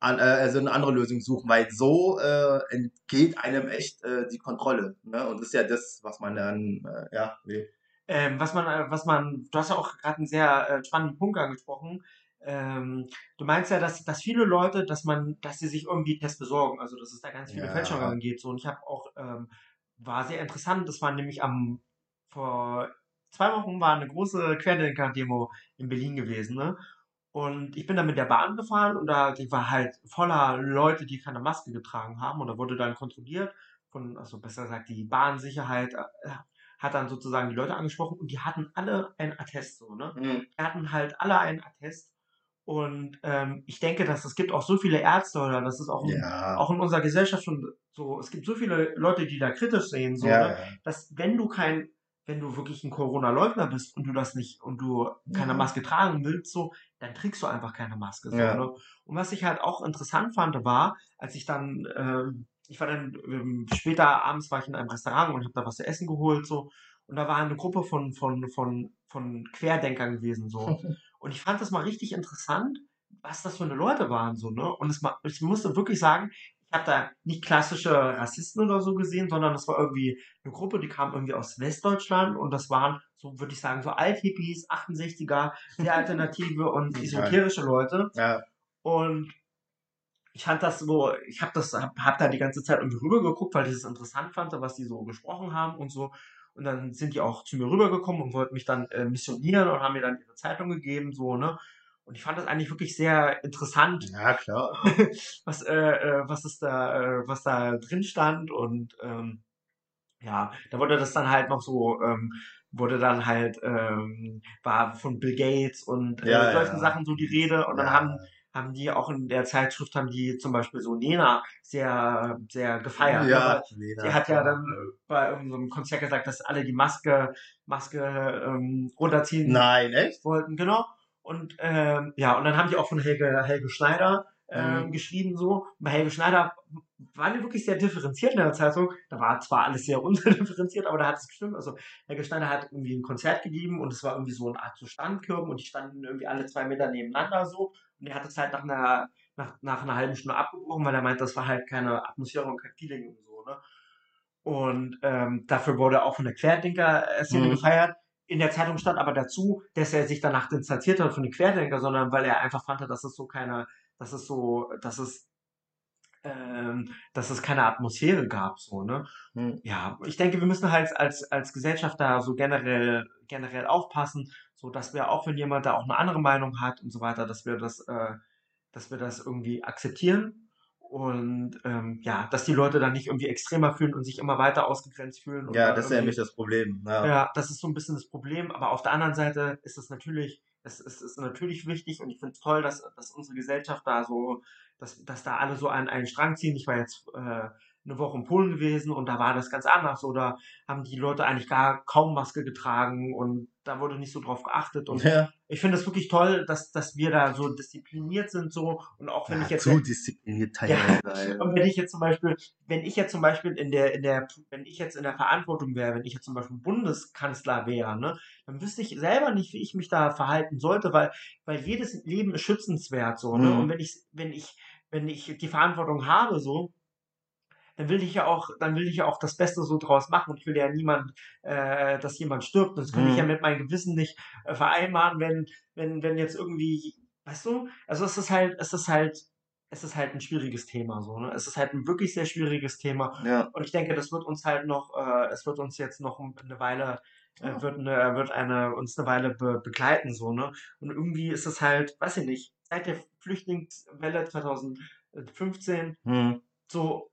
an, äh, also eine andere Lösung suchen, weil so äh, entgeht einem echt äh, die Kontrolle. Ne? Und das ist ja das, was man dann, äh, ja, will. Ähm, was man, äh, was man, du hast ja auch gerade einen sehr äh, spannenden Punkt angesprochen. Ähm, du meinst ja, dass, dass viele Leute, dass man, dass sie sich irgendwie Tests besorgen, also dass es da ganz viele ja. Fälschungen geht. So. Und ich habe auch, ähm, war sehr interessant, das war nämlich am vor zwei Wochen war eine große Querdenker-Demo in Berlin gewesen, ne? Und ich bin dann mit der Bahn gefahren und da war halt voller Leute, die keine Maske getragen haben und da wurde dann kontrolliert von, also besser gesagt, die Bahnsicherheit äh, hat dann sozusagen die Leute angesprochen und die hatten alle ein Attest so, ne? Mhm. Die hatten halt alle ein Attest und ähm, ich denke, dass es gibt auch so viele Ärzte oder das ist auch, ja. in, auch in unserer Gesellschaft schon so, es gibt so viele Leute, die da kritisch sehen, so, ja, ne? dass wenn du kein wenn du wirklich ein Corona-Leugner bist und du das nicht und du keine Maske tragen willst, so, dann trägst du einfach keine Maske. So, ja. ne? Und was ich halt auch interessant fand, war, als ich dann, ähm, ich war dann ähm, später abends war ich in einem Restaurant und habe da was zu essen geholt, so, und da war eine Gruppe von, von, von, von Querdenkern gewesen, so. *laughs* und ich fand das mal richtig interessant, was das für eine Leute waren, so, ne? Und es, ich musste wirklich sagen, ich habe da nicht klassische Rassisten oder so gesehen, sondern das war irgendwie eine Gruppe, die kam irgendwie aus Westdeutschland und das waren, so würde ich sagen, so Althippies, 68er, sehr alternative und *laughs* esoterische Leute. Ja. Und ich fand das so, ich habe das, hab, hab da die ganze Zeit irgendwie rübergeguckt, weil ich es interessant fand, was die so gesprochen haben und so. Und dann sind die auch zu mir rübergekommen und wollten mich dann äh, missionieren und haben mir dann ihre Zeitung gegeben, so, ne? Und ich fand das eigentlich wirklich sehr interessant. Ja, klar. *laughs* was, äh, äh, was ist da, äh, was da drin stand und ähm, ja, da wurde das dann halt noch so, ähm, wurde dann halt, ähm, war von Bill Gates und äh, Ja, solchen ja. Sachen so die Rede und dann Ja. haben haben die auch in der Zeitschrift haben die zum Beispiel so Nena sehr sehr gefeiert. ne, Ja, Lena. Die hat ja dann bei irgendeinem Konzert gesagt, dass alle die Maske, Maske ähm, runterziehen Nein, echt? wollten, genau. Und ähm, ja, und dann haben die auch von Helge, Helge Schneider ähm, Mhm. geschrieben so. Bei Helge Schneider waren die wirklich sehr differenziert in der Zeitung. Da war zwar alles sehr *laughs* undifferenziert, aber da hat es gestimmt. Also Helge Schneider hat irgendwie ein Konzert gegeben und es war irgendwie so eine Art so Standkirben und die standen irgendwie alle zwei Meter nebeneinander so. Und er hat es halt nach einer, nach, nach einer halben Stunde abgebrochen, weil er meint, das war halt keine Atmosphäre und kein Feeling und so, ne? Und ähm, dafür wurde auch von der Querdenker-Szene Mhm. gefeiert. In der Zeitung stand aber dazu, dass er sich danach distanziert hat von den Querdenker, sondern weil er einfach fand, dass es so keine, dass es so, dass es, ähm, dass es keine Atmosphäre gab, so, ne? Hm. Ja, ich denke, wir müssen halt als, als Gesellschaft da so generell, generell aufpassen, so dass wir auch, wenn jemand da auch eine andere Meinung hat und so weiter, dass wir das, äh, dass wir das irgendwie akzeptieren und ähm, ja, dass die Leute dann nicht irgendwie extremer fühlen und sich immer weiter ausgegrenzt fühlen. Ja, da das ist irgendwie- nämlich das Problem. Ja. ja, das ist so ein bisschen das Problem, aber auf der anderen Seite ist es natürlich, es, es ist natürlich wichtig und ich finde es toll, dass, dass unsere Gesellschaft da so, dass, dass da alle so an einen Strang ziehen. Ich war jetzt äh, eine Woche in Polen gewesen und da war das ganz anders. Oder haben die Leute eigentlich gar kaum Maske getragen und da wurde nicht so drauf geachtet. Und Ja. ich finde es wirklich toll, dass, dass wir da so diszipliniert sind so und auch wenn Ja, ich jetzt zu diszipliniert teilweise. Alter. und wenn ich jetzt zum Beispiel, wenn ich jetzt zum Beispiel in der, in der, wenn ich jetzt in der Verantwortung wäre, wenn ich jetzt zum Beispiel Bundeskanzler wäre, ne, dann wüsste ich selber nicht, wie ich mich da verhalten sollte, weil, weil jedes Leben ist schützenswert, so, ne, Mhm. und wenn ich, wenn ich, wenn ich die Verantwortung habe, so, dann will ich ja auch, dann will ich ja auch das Beste so draus machen und ich will ja niemand, äh, dass jemand stirbt. Das könnte ich ja Mhm. mit meinem Gewissen nicht äh, vereinbaren, wenn, wenn, wenn jetzt irgendwie, weißt du, also es ist halt, es ist halt, es ist halt ein schwieriges Thema, so, ne? Es ist halt ein wirklich sehr schwieriges Thema. Ja. Und ich denke, das wird uns halt noch, äh, es wird uns jetzt noch eine Weile, äh, Ja. wird eine, wird eine, uns eine Weile be begleiten, so, ne? Und irgendwie ist es halt, weiß ich nicht, seit der Flüchtlingswelle 2015 Hm. so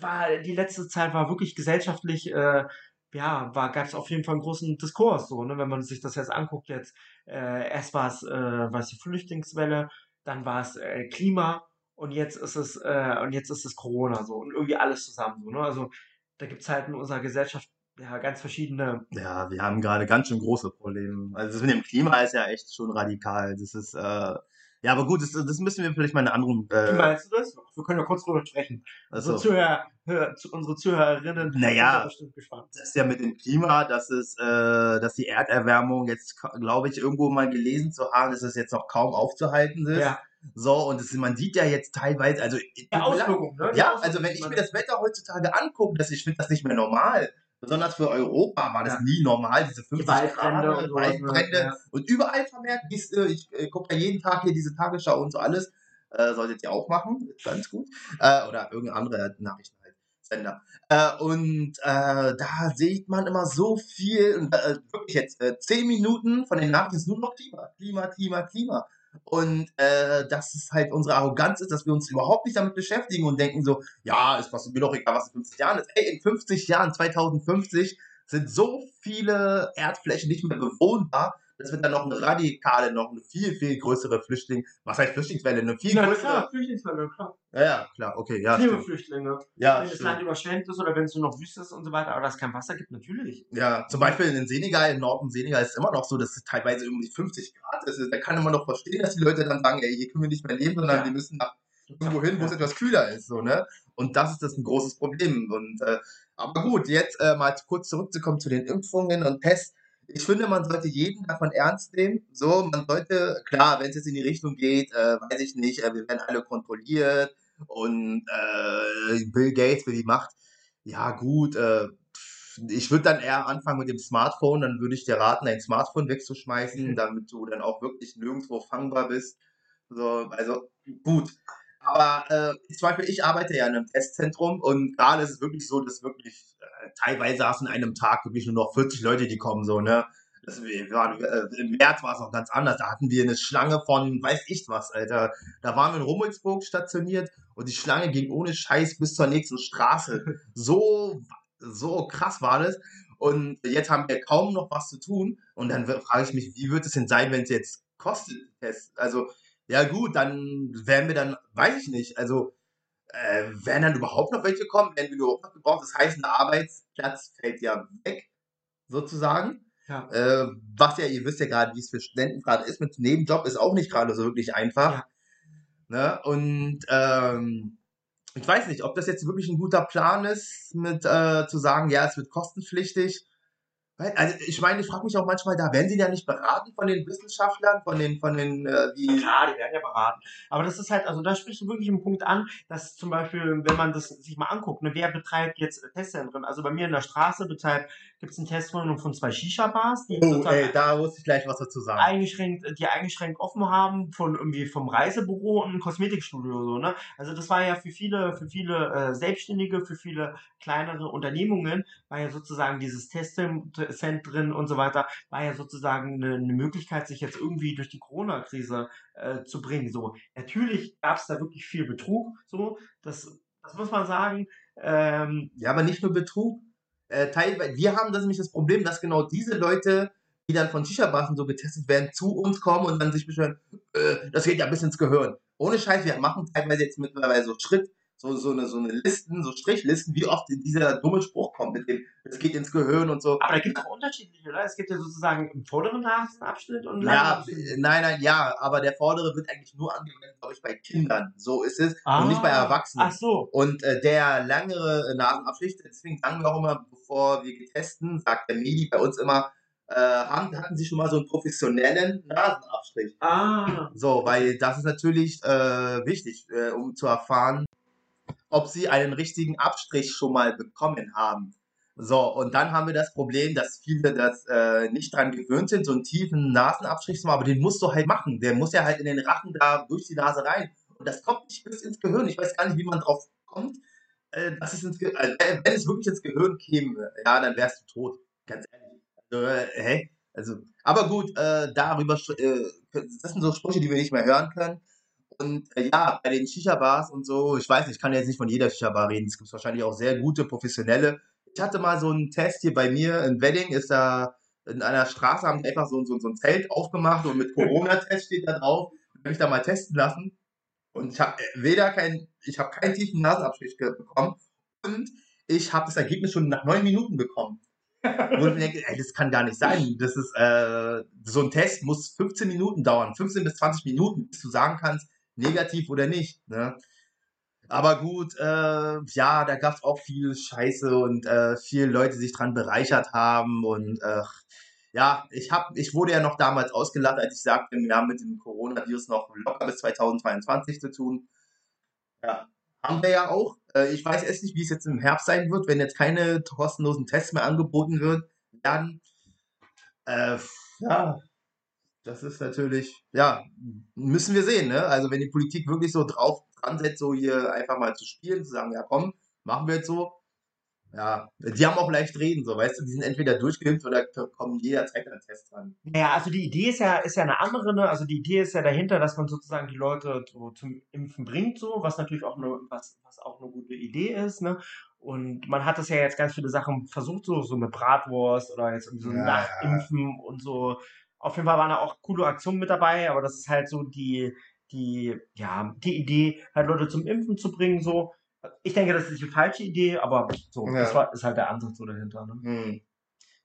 war die letzte Zeit war wirklich gesellschaftlich äh, ja war gab es auf jeden Fall einen großen Diskurs so ne wenn man sich das jetzt anguckt jetzt äh, erst war es äh, war es die Flüchtlingswelle dann war es äh, Klima und jetzt ist es äh, und jetzt ist es Corona so und irgendwie alles zusammen so ne also da gibt's halt in unserer Gesellschaft ja ganz verschiedene Ja, wir haben gerade ganz schön große Probleme. Also das mit dem Klima ist ja echt schon radikal. Das ist, äh, ja, aber gut, das, das müssen wir vielleicht mal in einer anderen. wie Äh, meinst du das wir können ja kurz drüber sprechen unsere also, Zuhörer hör, zu, unsere Zuhörerinnen Naja. sind bestimmt gespannt das ist ja mit dem Klima, dass es, äh, dass die Erderwärmung jetzt, glaube ich, irgendwo mal gelesen zu haben, dass es jetzt noch kaum aufzuhalten ist. ja So, und das, man sieht ja jetzt teilweise, also der Auswirkungen ne Ja, also wenn ich mir das Wetter heutzutage angucke, das, ich finde das nicht mehr normal. Besonders für Europa war das Ja. nie normal, diese 50 Waldbrände Grad, und? Waldbrände Ja. und überall vermerkt, äh, ich äh, gucke ja jeden Tag hier diese Tagesschau und so alles, äh, solltet ihr auch machen, ganz gut, äh, oder irgendeine andere Nachrichten halt, Sender. Äh, und äh, da sieht man immer so viel, und äh, wirklich jetzt 10 Minuten von den Nachrichten ist nur noch Klima, Klima, Klima, Klima. Und äh, dass es halt unsere Arroganz ist, dass wir uns überhaupt nicht damit beschäftigen und denken so, ja, ist was mir doch egal, was in 50 Jahren ist. Ey, in 50 Jahren, 2050, sind so viele Erdflächen nicht mehr bewohnbar, dass wir dann noch eine radikale, noch eine viel, viel größere Flüchtling, was heißt Flüchtlingswelle, eine viel Na größere. klar, Flüchtlingswelle, klar. Ja, ja, klar, okay, ja. Stimmt. Klimaflüchtlinge. Ja, wenn das stimmt. Land überschwemmt ist oder wenn es nur noch Wüste ist und so weiter, aber dass es kein Wasser gibt, natürlich. Ja, zum Beispiel in Senegal, im Norden Senegal ist es immer noch so, dass es teilweise irgendwie 50 Grad ist. Da kann man noch verstehen, dass die Leute dann sagen, ey, hier können wir nicht mehr leben, sondern Ja. wir müssen nach irgendwo hin, wo es etwas kühler ist, so, ne? Und das ist das ein großes Problem. Und, äh, aber gut, jetzt äh, mal kurz zurückzukommen zu den Impfungen und Tests. Ich finde, man sollte jeden davon ernst nehmen. So, man sollte, klar, wenn es jetzt in die Richtung geht, äh, weiß ich nicht, äh, wir werden alle kontrolliert und äh, Bill Gates für die Macht. Ja, gut, äh, ich würde dann eher anfangen mit dem Smartphone, dann würde ich dir raten, dein Smartphone wegzuschmeißen, Mhm. damit du dann auch wirklich nirgendwo fangbar bist. So, also gut. Aber äh, zum Beispiel, ich arbeite ja in einem Testzentrum und gerade ist es wirklich so, dass wirklich teilweise du in einem Tag wirklich nur noch 40 Leute, die kommen, so, ne? Das, waren, äh, Im März war es noch ganz anders. Da hatten wir eine Schlange von weiß ich was, Alter. Da waren wir in Rummelsburg stationiert und die Schlange ging ohne Scheiß bis zur nächsten Straße. So, so krass war das. Und jetzt haben wir kaum noch was zu tun. Und dann frage ich mich, wie wird es denn sein, wenn es jetzt kostet? Also, ja gut, dann werden wir dann, weiß ich nicht, also äh, werden dann überhaupt noch welche kommen, werden wir überhaupt noch gebraucht? Das heißt, ein Arbeitsplatz fällt ja weg, sozusagen. Ja. Äh, was ja, ihr wisst ja gerade, wie es für Studenten gerade ist, mit Nebenjob ist auch nicht gerade so wirklich einfach. Ja. Ne? Und ähm, ich weiß nicht, ob das jetzt wirklich ein guter Plan ist, mit äh, zu sagen, ja, es wird kostenpflichtig. Also ich meine, ich frage mich auch manchmal, da werden sie ja nicht beraten von den Wissenschaftlern, von den, von den, äh. Ja, klar, die werden ja beraten. Aber das ist halt, also da sprichst du wirklich einen Punkt an, dass zum Beispiel, wenn man das sich mal anguckt, ne, wer betreibt jetzt Testzentren? Also bei mir in der Straße betreibt, gibt es ein Testzentrum von zwei Shisha-Bars, die oh, ey, da muss ich gleich was dazu sagen. Eingeschränkt, die eingeschränkt offen haben, von irgendwie vom Reisebüro und Kosmetikstudio, so, ne? Also das war ja für viele, für viele äh, Selbstständige, für viele kleinere Unternehmungen, war ja sozusagen dieses Testzentrum Cent und so weiter, war ja sozusagen eine, eine Möglichkeit, sich jetzt irgendwie durch die Corona-Krise äh, zu bringen. So, natürlich gab es da wirklich viel Betrug, so, das, das muss man sagen. Ähm, ja, aber nicht nur Betrug. Äh, teilweise, wir haben das nämlich das Problem, dass genau diese Leute, die dann von Shisha-Bars so getestet werden, zu uns kommen und dann sich beschweren, äh, das geht ja bis ins Gehirn. Ohne Scheiß, wir machen teilweise jetzt mittlerweile so Schritt, so, so, eine, so eine Listen, so Strichlisten, wie oft dieser dumme Spruch kommt mit dem, es geht ins Gehirn und so. Aber da gibt es auch unterschiedliche, oder? Es gibt ja sozusagen im vorderen Nasenabschnitt und Ja, nein, nein, ja, aber der vordere wird eigentlich nur angewendet, glaube ich, bei Kindern. So ist es. Ah, und nicht bei ah, Erwachsenen. Ach so. Und äh, der längere Nasenabschnitt, deswegen sagen wir auch immer, bevor wir testen, sagt der Medi bei uns immer, äh, haben, hatten sie schon mal so einen professionellen Nasenabstrich. Ah. So, weil das ist natürlich äh, wichtig, äh, um zu erfahren, ob sie einen richtigen Abstrich schon mal bekommen haben. So, und dann haben wir das Problem, dass viele das äh, nicht dran gewöhnt sind, so einen tiefen Nasenabstrich zu machen, aber den musst du halt machen. Der muss ja halt in den Rachen da durch die Nase rein. Und das kommt nicht bis ins Gehirn. Ich weiß gar nicht, wie man drauf kommt. Äh, dass es ins also, wenn es wirklich ins Gehirn käme, ja, dann wärst du tot. Ganz ehrlich. Also, äh, hä? Also, aber gut, äh, darüber, äh, das sind so Sprüche, die wir nicht mehr hören können. Und äh, ja, bei den Shisha-Bars und so, ich weiß, ich kann jetzt nicht von jeder Shisha-Bar reden. Es gibt wahrscheinlich auch sehr gute, professionelle. Ich hatte mal so einen Test hier bei mir in Wedding, ist da in einer Straße, haben die einfach so, so, so ein Zelt aufgemacht und mit Corona-Test steht da drauf. Habe ich da mal testen lassen. Und ich habe äh, weder kein, ich habe keinen tiefen Nasenabstrich bekommen und ich habe das Ergebnis schon nach neun Minuten bekommen. Wo ich denke, ey, das kann gar nicht sein. Das ist, äh, so ein Test muss 15 Minuten dauern, 15 bis 20 Minuten, bis du sagen kannst, negativ oder nicht. Ne? Aber gut, äh, ja, da gab es auch viel Scheiße und äh, viele Leute sich dran bereichert haben und äh, ja, ich hab, ich wurde ja noch damals ausgelacht, als ich sagte, wir haben mit dem Coronavirus noch locker bis 2022 zu tun. Ja, haben wir ja auch. Äh, ich weiß erst nicht, wie es jetzt im Herbst sein wird, wenn jetzt keine kostenlosen Tests mehr angeboten wird, dann äh, ja, das ist natürlich, ja, müssen wir sehen, ne? Also wenn die Politik wirklich so drauf dran setzt, so hier einfach mal zu spielen, zu sagen, ja komm, machen wir jetzt so. Ja, die haben auch leicht reden, so, weißt du, die sind entweder durchgeimpft oder kommen jederzeit an Test dran. Naja, also die Idee ist ja, ist ja eine andere, ne? Also die Idee ist ja dahinter, dass man sozusagen die Leute so zum Impfen bringt, so, was natürlich auch eine, was, was auch eine gute Idee ist, ne? Und man hat das ja jetzt ganz viele Sachen versucht, so, so mit Bratwurst oder jetzt irgendwie so ja, Nachimpfen ja. und so auf jeden Fall waren da auch coole Aktionen mit dabei, aber das ist halt so die, die, ja, die Idee, halt Leute zum Impfen zu bringen, so. Ich denke, das ist die falsche Idee, aber so, ja. das war, ist halt der Ansatz so dahinter. Ne? Hm.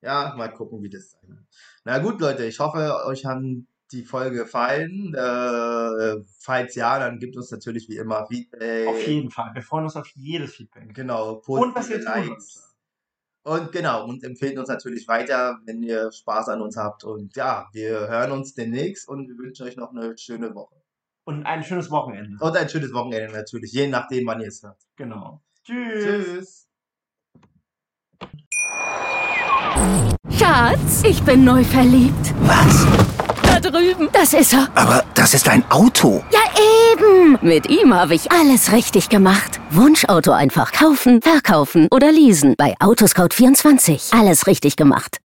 Ja, mal gucken, wie das sein wird. Na gut, Leute, ich hoffe, euch haben die Folge gefallen. Äh, falls ja, dann gibt uns natürlich wie immer Feedback. Auf jeden Fall. Wir freuen uns auf jedes Feedback. Genau. Und was ihr tun und genau, und empfehlen uns natürlich weiter, wenn ihr Spaß an uns habt. Und ja, wir hören uns demnächst und wir wünschen euch noch eine schöne Woche. Und ein schönes Wochenende. Und ein schönes Wochenende natürlich, je nachdem, wann ihr es hört. Genau. Tschüss. Tschüss. Schatz, ich bin neu verliebt. Was? Da drüben. Das ist er. Aber das ist ein Auto. Ja, eben. Mit ihm habe ich alles richtig gemacht. Wunschauto einfach kaufen, verkaufen oder leasen. Bei Autoscout24. Alles richtig gemacht.